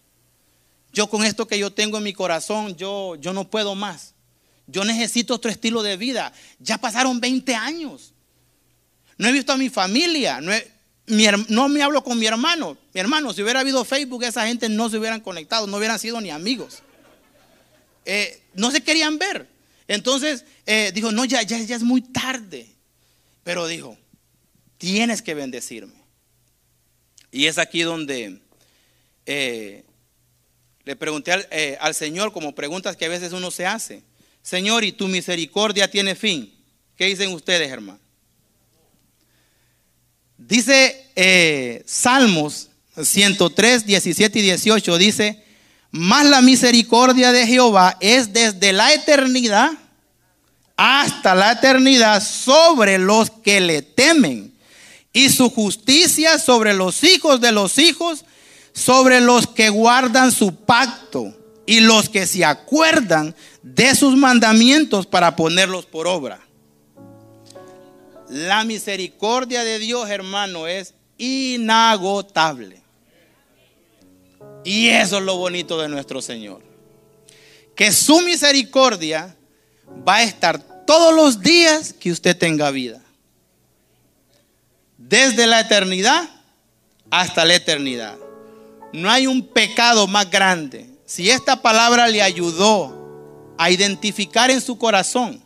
Yo con esto que yo tengo en mi corazón, yo, yo no puedo más. Yo necesito otro estilo de vida. Ya pasaron 20 años. No he visto a mi familia. No, me hablo con mi hermano. Mi hermano, si hubiera habido Facebook, esa gente no se hubieran conectado, no hubieran sido ni amigos. Eh, no se querían ver. Entonces eh, dijo, no, ya, ya, es muy tarde. Pero dijo, tienes que bendecirme. Y es aquí donde eh, le pregunté al, al, Señor, como preguntas que a veces uno se hace, Señor, ¿y tu misericordia tiene fin? ¿Qué dicen ustedes, hermano? Dice eh, Salmos 103, 17 y 18, dice, más la misericordia de Jehová es desde la eternidad hasta la eternidad sobre los que le temen y su justicia sobre los hijos de los hijos, sobre los que guardan su pacto y los que se acuerdan de sus mandamientos para ponerlos por obra. La misericordia de Dios, hermano, es inagotable. Y eso es lo bonito de nuestro Señor. Que su misericordia va a estar todos los días que usted tenga vida. Desde la eternidad hasta la eternidad. No hay un pecado más grande. Si esta palabra le ayudó a identificar en su corazón,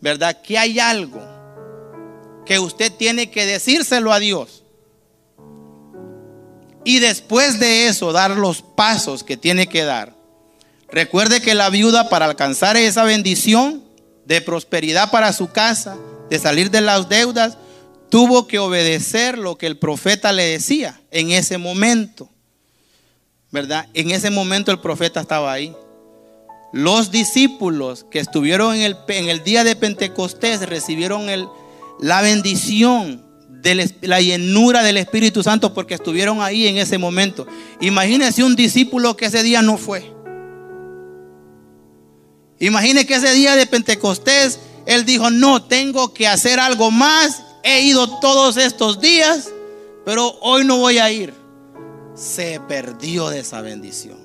¿verdad? Que hay algo que usted tiene que decírselo a Dios. Y después de eso, dar los pasos que tiene que dar. Recuerde que la viuda para alcanzar esa bendición de prosperidad para su casa, de salir de las deudas, tuvo que obedecer lo que el profeta le decía en ese momento. ¿Verdad? En ese momento el profeta estaba ahí. Los discípulos que estuvieron en el, en el día de Pentecostés recibieron el, la bendición de la llenura del Espíritu Santo porque estuvieron ahí en ese momento. Imagínese un discípulo que ese día no fue. Imagine que ese día de Pentecostés él dijo, no, tengo que hacer algo más. He ido todos estos días, pero hoy no voy a ir. Se perdió de esa bendición.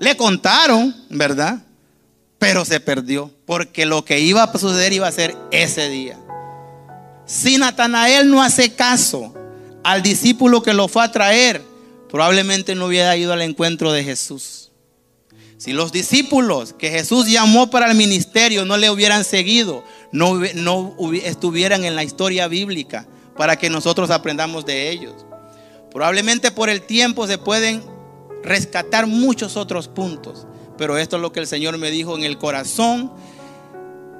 Le contaron, ¿verdad? Pero se perdió, porque lo que iba a suceder iba a ser ese día. Si Natanael no hace caso al discípulo que lo fue a traer, probablemente no hubiera ido al encuentro de Jesús. Si los discípulos que Jesús llamó para el ministerio no le hubieran seguido, no, no estuvieran en la historia bíblica para que nosotros aprendamos de ellos. Probablemente por el tiempo se pueden rescatar muchos otros puntos, pero esto es lo que el Señor me dijo en el corazón.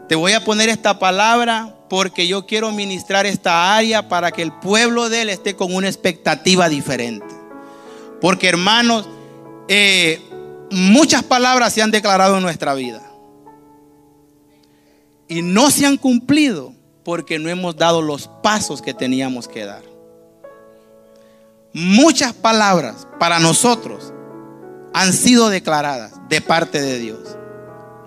Te voy a poner esta palabra porque yo quiero ministrar esta área para que el pueblo de Él esté con una expectativa diferente. Porque hermanos, eh, muchas palabras se han declarado en nuestra vida. Y no se han cumplido porque no hemos dado los pasos que teníamos que dar. Muchas palabras para nosotros han sido declaradas de parte de Dios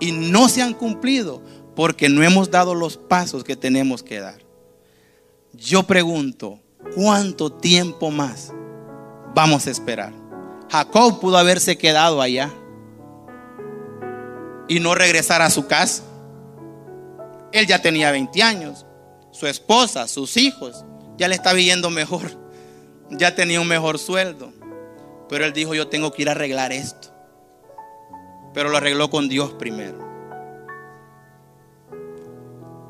y no se han cumplido porque no hemos dado los pasos que tenemos que dar. Yo pregunto, ¿cuánto tiempo más vamos a esperar? Jacob pudo haberse quedado allá y no regresar a su casa. Él ya tenía 20 años, su esposa, sus hijos, ya le estaba viviendo mejor, ya tenía un mejor sueldo. Pero él dijo, yo tengo que ir a arreglar esto. Pero lo arregló con Dios primero.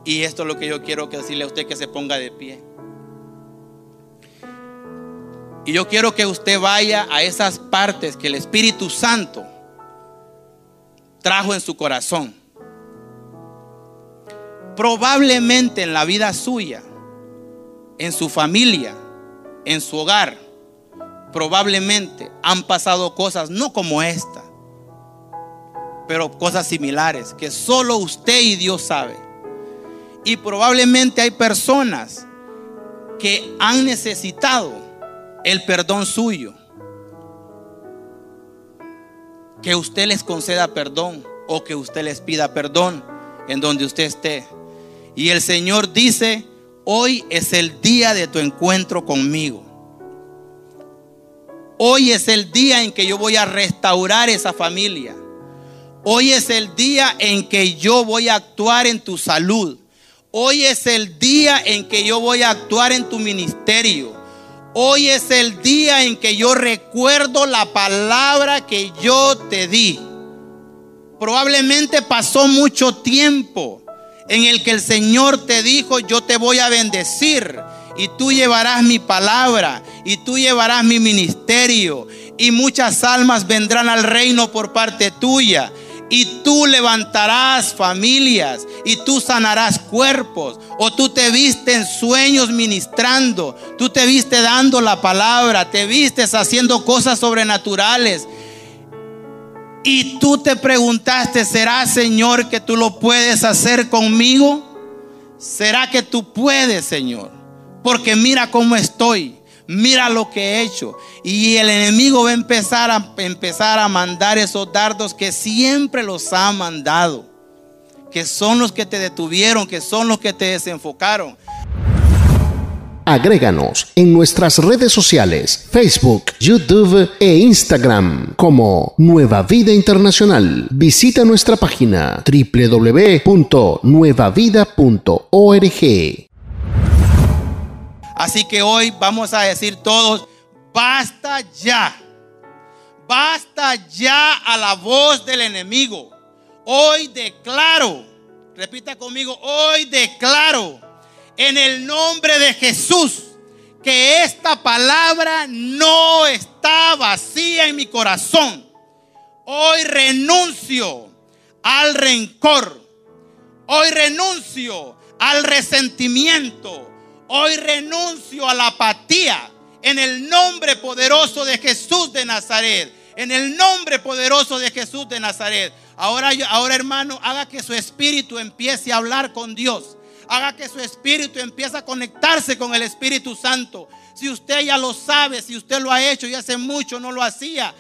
Y esto es lo que yo quiero que decirle a usted que se ponga de pie. Y yo quiero que usted vaya a esas partes que el Espíritu Santo trajo en su corazón. Probablemente en la vida suya, en su familia, en su hogar, probablemente han pasado cosas no como esta, pero cosas similares que solo usted y Dios sabe. Y probablemente hay personas que han necesitado el perdón suyo. Que usted les conceda perdón o que usted les pida perdón en donde usted esté. Y el Señor dice, hoy es el día de tu encuentro conmigo. Hoy es el día en que yo voy a restaurar esa familia. Hoy es el día en que yo voy a actuar en tu salud. Hoy es el día en que yo voy a actuar en tu ministerio. Hoy es el día en que yo recuerdo la palabra que yo te di. Probablemente pasó mucho tiempo en el que el Señor te dijo, yo te voy a bendecir y tú llevarás mi palabra y tú llevarás mi ministerio y muchas almas vendrán al reino por parte tuya y tú levantarás familias y tú sanarás cuerpos. O tú te viste en sueños ministrando, tú te viste dando la palabra, te vistes haciendo cosas sobrenaturales. Y tú te preguntaste, ¿será Señor que tú lo puedes hacer conmigo? ¿Será que tú puedes, Señor? Porque mira cómo estoy, mira lo que he hecho. Y el enemigo va a empezar a, empezar a mandar esos dardos que siempre los ha mandado. Que son los que te detuvieron, que son los que te desenfocaron. Agréganos en nuestras redes sociales, Facebook, YouTube e Instagram como Nueva Vida Internacional. Visita nuestra página www.nuevavida.org. Así que hoy vamos a decir todos, basta ya. Basta ya a la voz del enemigo. Hoy declaro, repita conmigo, hoy declaro en el nombre de Jesús que esta palabra no está vacía en mi corazón. Hoy renuncio al rencor. Hoy renuncio al resentimiento. Hoy renuncio a la apatía. En el nombre poderoso de Jesús de Nazaret. En el nombre poderoso de Jesús de Nazaret. Ahora, ahora hermano, haga que su espíritu empiece a hablar con Dios haga que su espíritu empiece a conectarse con el Espíritu Santo. Si usted ya lo sabe, si usted lo ha hecho y hace mucho no lo hacía,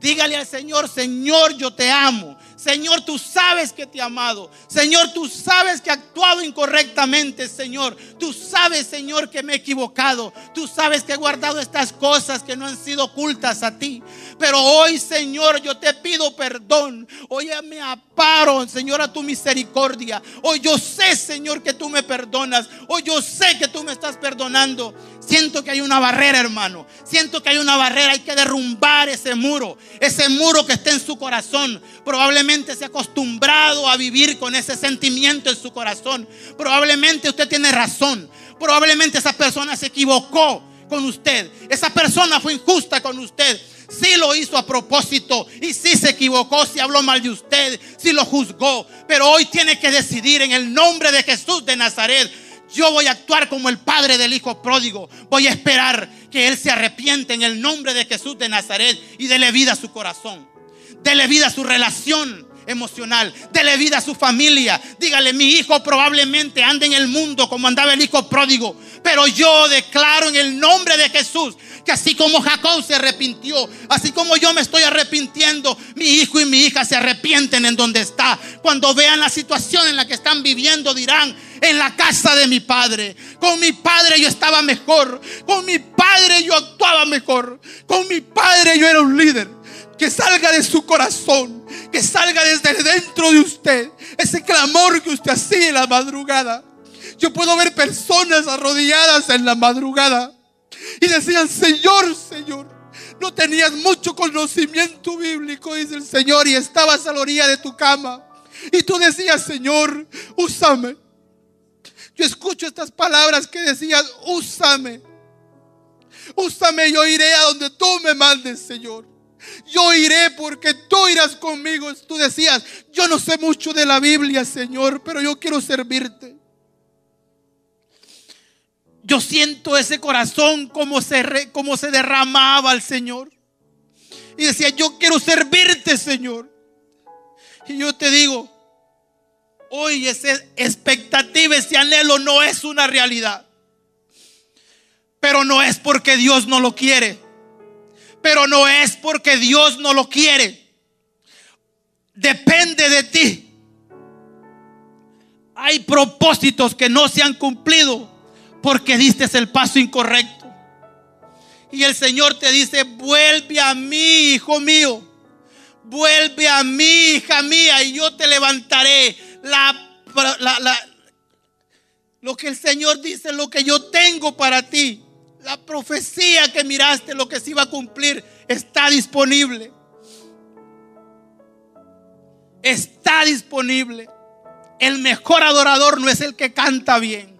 dígale al Señor, Señor, yo te amo. Señor, tú sabes que te he amado. Señor, tú sabes que he actuado incorrectamente, Señor. Tú sabes, Señor, que me he equivocado. Tú sabes que he guardado estas cosas que no han sido ocultas a ti. Pero hoy, Señor, yo te pido perdón. Hoy me aparo, Señor, a tu misericordia. Hoy yo sé, Señor, que tú me perdonas. Hoy yo sé que tú me estás perdonando. Siento que hay una barrera, hermano. Siento que hay una barrera. Hay que derrumbar ese muro. Ese muro que está en su corazón. Probablemente se ha acostumbrado a vivir con ese sentimiento en su corazón. Probablemente usted tiene razón. Probablemente esa persona se equivocó con usted. Esa persona fue injusta con usted. Si lo hizo a propósito y si se equivocó, si habló mal de usted, si lo juzgó. Pero hoy tiene que decidir en el nombre de Jesús de Nazaret. Yo voy a actuar como el padre del hijo pródigo. Voy a esperar que él se arrepiente en el nombre de Jesús de Nazaret y dele vida a su corazón. Dele vida a su relación emocional. Dele vida a su familia. Dígale, mi hijo probablemente anda en el mundo como andaba el hijo pródigo. Pero yo declaro en el nombre de Jesús que así como Jacob se arrepintió, así como yo me estoy arrepintiendo, mi hijo y mi hija se arrepienten en donde está. Cuando vean la situación en la que están viviendo, dirán, en la casa de mi padre. Con mi padre yo estaba mejor. Con mi padre yo actuaba mejor. Con mi padre yo era un líder que salga de su corazón, que salga desde dentro de usted, ese clamor que usted hacía en la madrugada. Yo puedo ver personas arrodilladas en la madrugada y decían, Señor, Señor, no tenías mucho conocimiento bíblico, dice el Señor, y estabas a la orilla de tu cama. Y tú decías, Señor, úsame. Yo escucho estas palabras que decías, úsame. Úsame, yo iré a donde tú me mandes, Señor. Yo iré porque tú irás conmigo. Tú decías, yo no sé mucho de la Biblia, Señor, pero yo quiero servirte. Yo siento ese corazón como se, como se derramaba al Señor. Y decía, yo quiero servirte, Señor. Y yo te digo, hoy esa expectativa, ese anhelo no es una realidad. Pero no es porque Dios no lo quiere pero no es porque Dios no lo quiere. Depende de ti. Hay propósitos que no se han cumplido porque diste el paso incorrecto. Y el Señor te dice, vuelve a mí, hijo mío. Vuelve a mí, hija mía, y yo te levantaré. lo que el Señor dice, lo que yo tengo para ti la profecía que miraste, lo que se iba a cumplir, está disponible. Está disponible. El mejor adorador no es el que canta bien.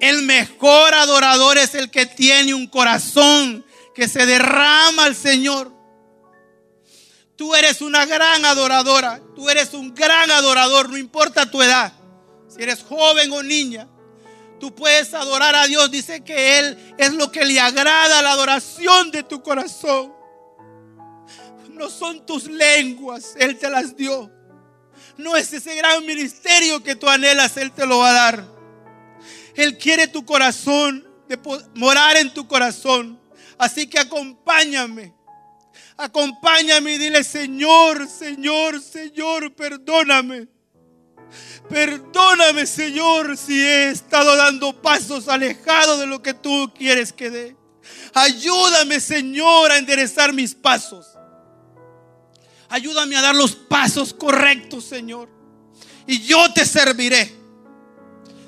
El mejor adorador es el que tiene un corazón que se derrama al Señor. Tú eres una gran adoradora. Tú eres un gran adorador, no importa tu edad. Si eres joven o niña, Tú puedes adorar a Dios. Dice que Él es lo que le agrada la adoración de tu corazón. No son tus lenguas, Él te las dio. No es ese gran ministerio que tú anhelas, Él te lo va a dar. Él quiere tu corazón, de morar en tu corazón. Así que acompáñame. Acompáñame y dile, Señor, Señor, Señor, perdóname. Perdóname, Señor, si he estado dando pasos alejados de lo que tú quieres que dé. Ayúdame, Señor, a enderezar mis pasos. Ayúdame a dar los pasos correctos, Señor. Y yo te serviré.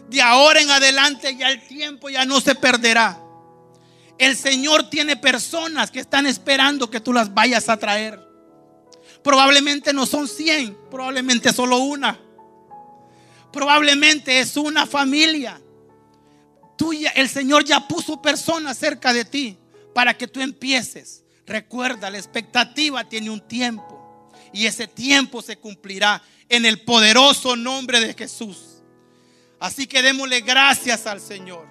De ahora en adelante ya el tiempo ya no se perderá. El Señor tiene personas que están esperando que tú las vayas a traer. Probablemente no son 100, probablemente solo una. Probablemente es una familia. Tuya, el Señor ya puso personas cerca de ti para que tú empieces. Recuerda, la expectativa tiene un tiempo y ese tiempo se cumplirá en el poderoso nombre de Jesús. Así que démosle gracias al Señor.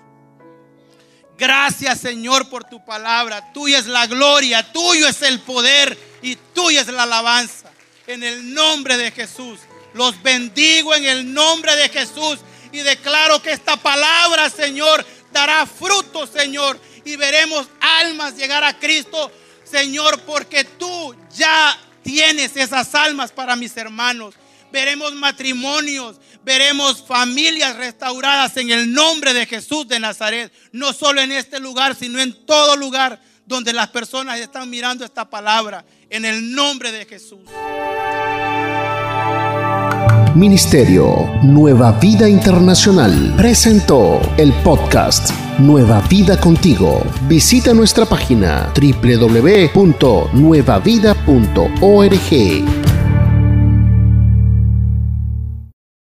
Gracias Señor por tu palabra. Tuya es la gloria, tuyo es el poder y tuya es la alabanza. En el nombre de Jesús. Los bendigo en el nombre de Jesús y declaro que esta palabra, Señor, dará fruto, Señor, y veremos almas llegar a Cristo, Señor, porque tú ya tienes esas almas para mis hermanos. Veremos matrimonios, veremos familias restauradas en el nombre de Jesús de Nazaret, no solo en este lugar, sino en todo lugar donde las personas están mirando esta palabra, en el nombre de Jesús. Ministerio Nueva Vida Internacional presentó el podcast Nueva Vida Contigo. Visita nuestra página www.nuevavida.org